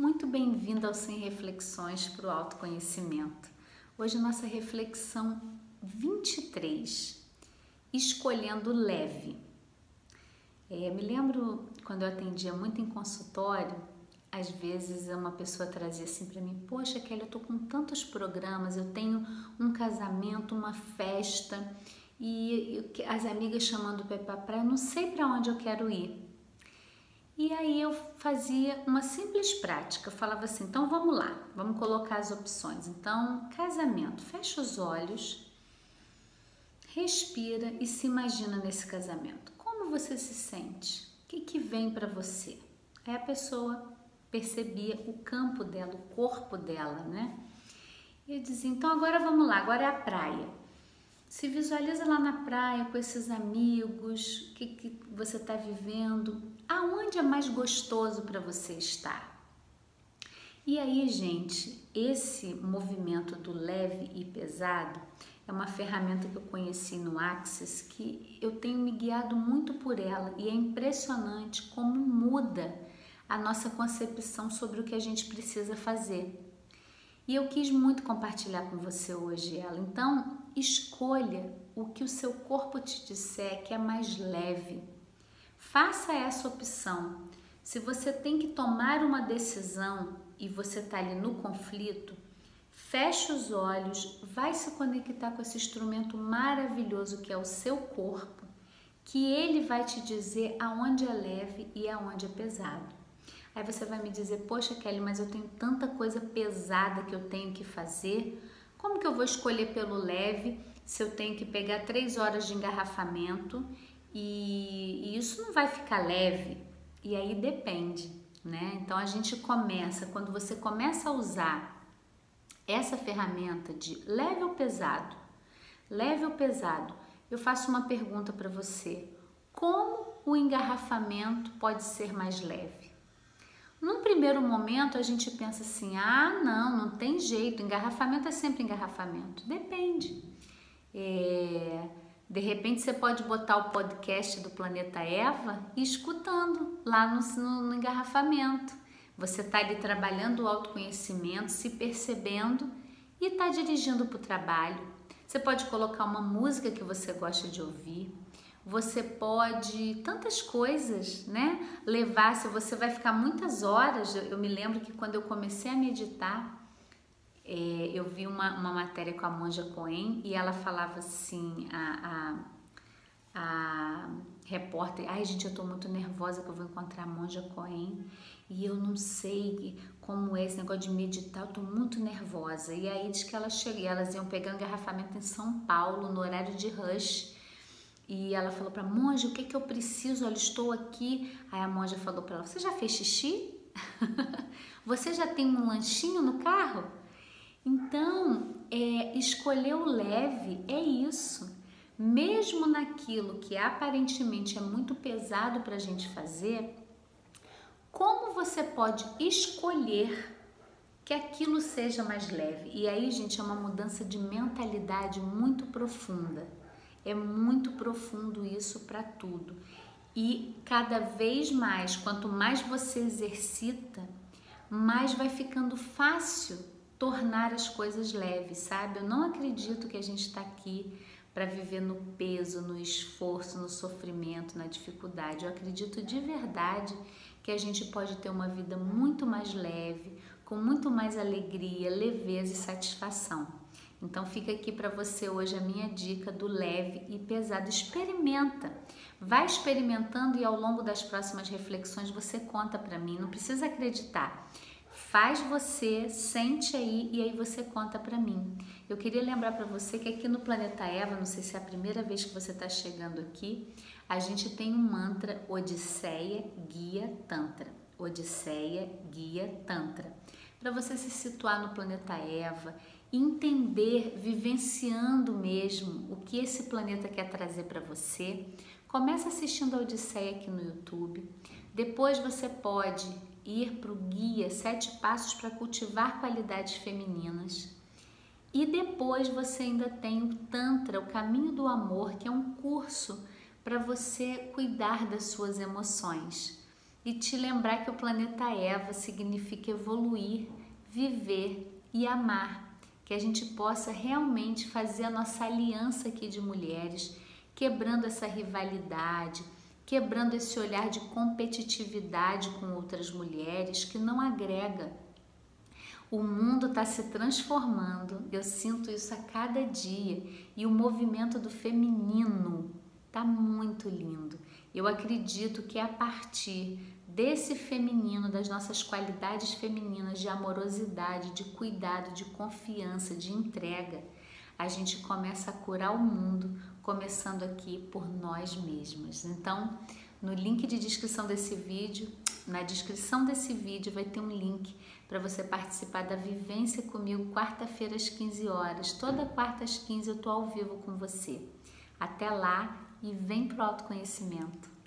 Muito bem-vindo ao Sem Reflexões para o Autoconhecimento. Hoje nossa reflexão 23, escolhendo leve. É, me lembro quando eu atendia muito em consultório, às vezes uma pessoa trazia assim para mim: Poxa, Kelly, eu tô com tantos programas, eu tenho um casamento, uma festa e as amigas chamando para praia, eu não sei para onde eu quero ir. E aí eu fazia uma simples prática, falava assim: então vamos lá, vamos colocar as opções. Então, casamento, fecha os olhos, respira e se imagina nesse casamento. Como você se sente? O que, que vem para você? Aí a pessoa percebia o campo dela, o corpo dela, né? E eu dizia: então agora vamos lá, agora é a praia. Se visualiza lá na praia com esses amigos, o que, que você está vivendo, aonde é mais gostoso para você estar. E aí, gente, esse movimento do leve e pesado é uma ferramenta que eu conheci no Axis que eu tenho me guiado muito por ela e é impressionante como muda a nossa concepção sobre o que a gente precisa fazer. E eu quis muito compartilhar com você hoje ela. Então, escolha o que o seu corpo te disser que é mais leve. Faça essa opção. Se você tem que tomar uma decisão e você está ali no conflito, feche os olhos, vai se conectar com esse instrumento maravilhoso que é o seu corpo, que ele vai te dizer aonde é leve e aonde é pesado. Aí você vai me dizer, poxa Kelly, mas eu tenho tanta coisa pesada que eu tenho que fazer. Como que eu vou escolher pelo leve se eu tenho que pegar três horas de engarrafamento e, e isso não vai ficar leve? E aí depende, né? Então a gente começa, quando você começa a usar essa ferramenta de leve ou pesado, leve ou pesado, eu faço uma pergunta para você: como o engarrafamento pode ser mais leve? Primeiro momento a gente pensa assim: ah, não, não tem jeito, engarrafamento é sempre engarrafamento. Depende. É, de repente você pode botar o podcast do Planeta Eva e escutando lá no, no, no engarrafamento. Você está ali trabalhando o autoconhecimento, se percebendo e está dirigindo para o trabalho. Você pode colocar uma música que você gosta de ouvir você pode tantas coisas, né? Levar, se você vai ficar muitas horas. Eu, me lembro que quando eu comecei a meditar, é, eu vi uma, uma matéria com a Monja Cohen e ela falava assim, a, a, a repórter, ai gente, eu tô muito nervosa que eu vou encontrar a Monja Cohen e eu não sei como é esse negócio de meditar, eu tô muito nervosa. E aí diz que ela chegou, elas iam pegar um engarrafamento em São Paulo no horário de rush e ela falou para a monja: O que, que eu preciso? Olha, estou aqui. Aí a monja falou para ela: Você já fez xixi? Você já tem um lanchinho no carro? Então, é, escolher o leve é isso. Mesmo naquilo que aparentemente é muito pesado para a gente fazer, como você pode escolher que aquilo seja mais leve? E aí, gente, é uma mudança de mentalidade muito profunda. É muito profundo isso para tudo. E cada vez mais, quanto mais você exercita, mais vai ficando fácil tornar as coisas leves, sabe? Eu não acredito que a gente está aqui para viver no peso, no esforço, no sofrimento, na dificuldade. Eu acredito de verdade que a gente pode ter uma vida muito mais leve, com muito mais alegria, leveza e satisfação. Então fica aqui para você hoje a minha dica do leve e pesado. Experimenta. Vai experimentando e ao longo das próximas reflexões você conta para mim, não precisa acreditar. Faz você, sente aí e aí você conta para mim. Eu queria lembrar para você que aqui no Planeta Eva, não sei se é a primeira vez que você está chegando aqui, a gente tem um mantra Odisseia Guia Tantra. Odisseia Guia Tantra. Para você se situar no planeta Eva entender, vivenciando mesmo o que esse planeta quer trazer para você. Começa assistindo a Odisseia aqui no YouTube. Depois você pode ir para o guia Sete Passos para Cultivar Qualidades Femininas. E depois você ainda tem o Tantra, o Caminho do Amor, que é um curso para você cuidar das suas emoções. e te lembrar que o planeta Eva significa evoluir, viver e amar. Que a gente possa realmente fazer a nossa aliança aqui de mulheres, quebrando essa rivalidade, quebrando esse olhar de competitividade com outras mulheres que não agrega. O mundo está se transformando, eu sinto isso a cada dia, e o movimento do feminino está muito lindo. Eu acredito que a partir desse feminino, das nossas qualidades femininas de amorosidade, de cuidado, de confiança, de entrega, a gente começa a curar o mundo, começando aqui por nós mesmas. Então, no link de descrição desse vídeo, na descrição desse vídeo vai ter um link para você participar da vivência comigo quarta-feira às 15 horas. Toda quarta às 15 eu tô ao vivo com você. Até lá e vem pro autoconhecimento.